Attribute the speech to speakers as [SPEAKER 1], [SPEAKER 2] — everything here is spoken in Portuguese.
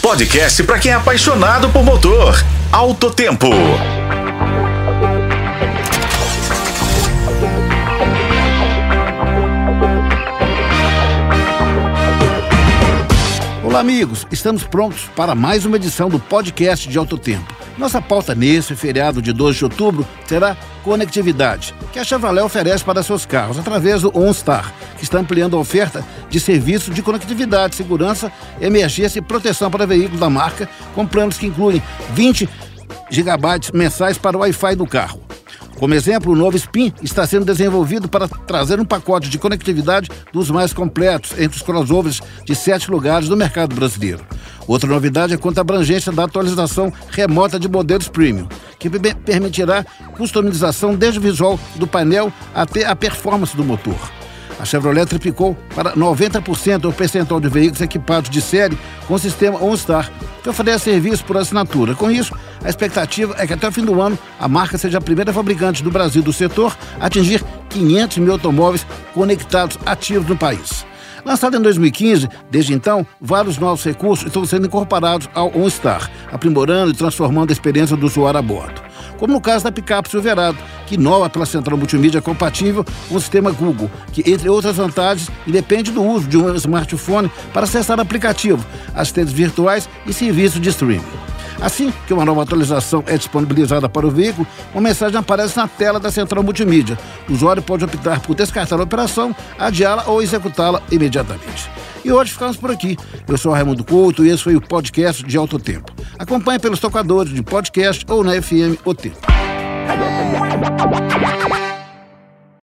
[SPEAKER 1] podcast para quem é apaixonado por motor. Alto Tempo.
[SPEAKER 2] Olá, amigos. Estamos prontos para mais uma edição do podcast de Alto Tempo. Nossa pauta nesse feriado de 12 de outubro será conectividade, que a Chevrolet oferece para seus carros através do OnStar, que está ampliando a oferta de serviços de conectividade, segurança, emergência e proteção para veículos da marca, com planos que incluem 20 gigabytes mensais para o Wi-Fi do carro. Como exemplo, o novo Spin está sendo desenvolvido para trazer um pacote de conectividade dos mais completos entre os crossovers de sete lugares do mercado brasileiro. Outra novidade é quanto à abrangência da atualização remota de modelos premium, que permitirá customização desde o visual do painel até a performance do motor. A Chevrolet triplicou para 90% o percentual de veículos equipados de série com o sistema OnStar, que oferece serviço por assinatura. Com isso, a expectativa é que até o fim do ano a marca seja a primeira fabricante do Brasil do setor a atingir 500 mil automóveis conectados ativos no país. Lançado em 2015, desde então, vários novos recursos estão sendo incorporados ao OnStar, aprimorando e transformando a experiência do usuário a bordo. Como no caso da picape Silverado, que inova pela central multimídia compatível com o sistema Google, que, entre outras vantagens, independe do uso de um smartphone para acessar aplicativo, assistentes virtuais e serviços de streaming. Assim que uma nova atualização é disponibilizada para o veículo, uma mensagem aparece na tela da central multimídia. O usuário pode optar por descartar a operação, adiá-la ou executá-la imediatamente. E hoje ficamos por aqui. Eu sou Raimundo Couto e esse foi o podcast de Alto Tempo. Acompanhe pelos tocadores de podcast ou na FM O Tempo. Hey!